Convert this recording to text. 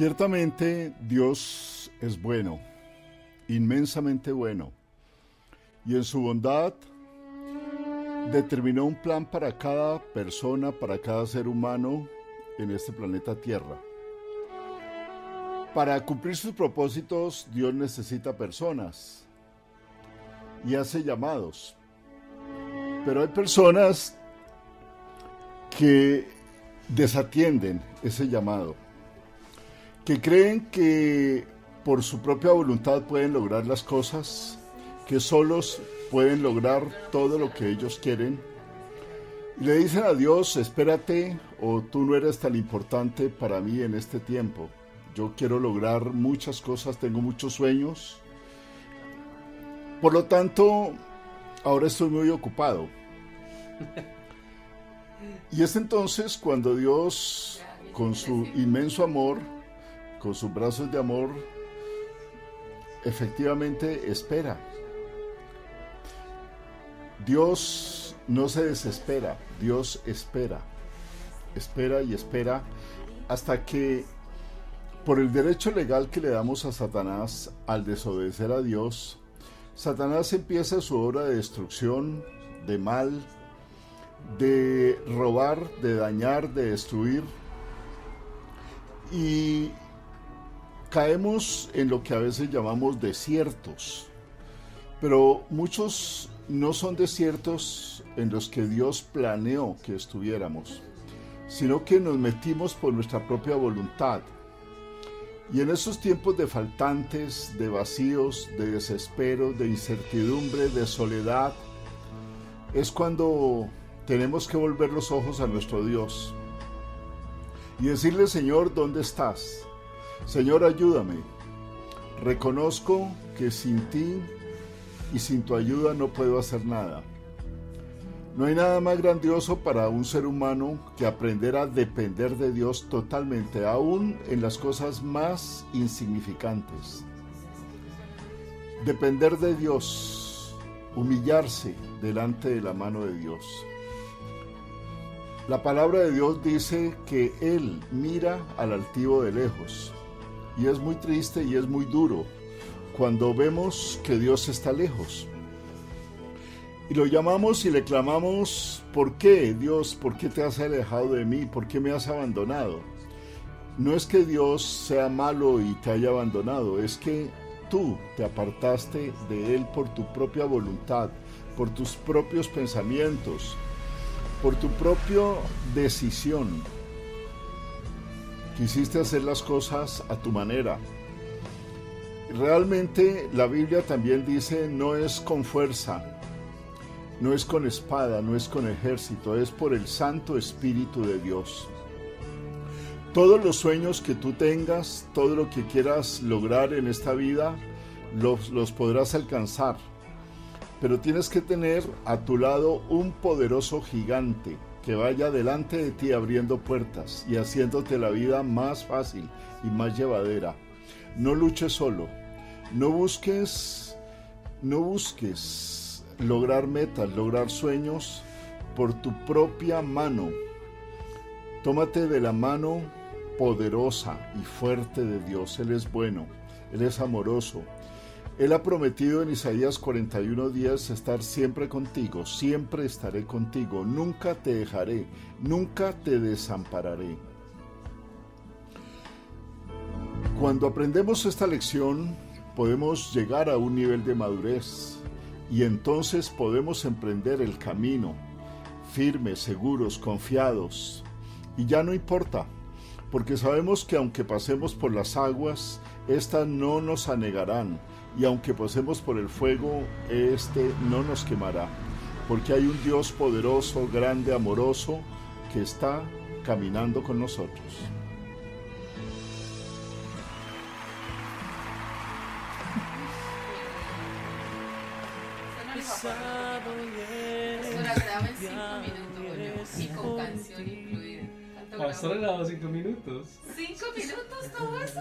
Ciertamente Dios es bueno, inmensamente bueno, y en su bondad determinó un plan para cada persona, para cada ser humano en este planeta Tierra. Para cumplir sus propósitos, Dios necesita personas y hace llamados. Pero hay personas que desatienden ese llamado que creen que por su propia voluntad pueden lograr las cosas, que solos pueden lograr todo lo que ellos quieren. Y le dicen a Dios, espérate o tú no eres tan importante para mí en este tiempo. Yo quiero lograr muchas cosas, tengo muchos sueños. Por lo tanto, ahora estoy muy ocupado. Y es entonces cuando Dios, con su inmenso amor, con sus brazos de amor, efectivamente espera. Dios no se desespera, Dios espera, espera y espera hasta que por el derecho legal que le damos a Satanás al desobedecer a Dios, Satanás empieza su obra de destrucción, de mal, de robar, de dañar, de destruir. Y caemos en lo que a veces llamamos desiertos, pero muchos no son desiertos en los que Dios planeó que estuviéramos, sino que nos metimos por nuestra propia voluntad. Y en esos tiempos de faltantes, de vacíos, de desespero, de incertidumbre, de soledad, es cuando tenemos que volver los ojos a nuestro Dios y decirle, Señor, ¿dónde estás? Señor, ayúdame. Reconozco que sin ti y sin tu ayuda no puedo hacer nada. No hay nada más grandioso para un ser humano que aprender a depender de Dios totalmente, aún en las cosas más insignificantes. Depender de Dios, humillarse delante de la mano de Dios. La palabra de Dios dice que Él mira al altivo de lejos y es muy triste y es muy duro cuando vemos que Dios está lejos. Y lo llamamos y le clamamos, ¿por qué Dios? ¿Por qué te has alejado de mí? ¿Por qué me has abandonado? No es que Dios sea malo y te haya abandonado, es que tú te apartaste de Él por tu propia voluntad, por tus propios pensamientos, por tu propia decisión quisiste hacer las cosas a tu manera. Realmente la Biblia también dice no es con fuerza, no es con espada, no es con ejército, es por el Santo Espíritu de Dios. Todos los sueños que tú tengas, todo lo que quieras lograr en esta vida, los, los podrás alcanzar. Pero tienes que tener a tu lado un poderoso gigante que vaya delante de ti abriendo puertas y haciéndote la vida más fácil y más llevadera. No luches solo, no busques, no busques lograr metas, lograr sueños por tu propia mano. Tómate de la mano poderosa y fuerte de Dios. Él es bueno, Él es amoroso, él ha prometido en Isaías 41 días estar siempre contigo, siempre estaré contigo, nunca te dejaré, nunca te desampararé. Cuando aprendemos esta lección, podemos llegar a un nivel de madurez y entonces podemos emprender el camino, firmes, seguros, confiados. Y ya no importa, porque sabemos que aunque pasemos por las aguas, éstas no nos anegarán, y aunque pasemos por el fuego, éste no nos quemará, porque hay un Dios poderoso, grande, amoroso, que está caminando con nosotros. Y con canción incluida. Has grabado cinco minutos. ¿Cinco minutos todo eso?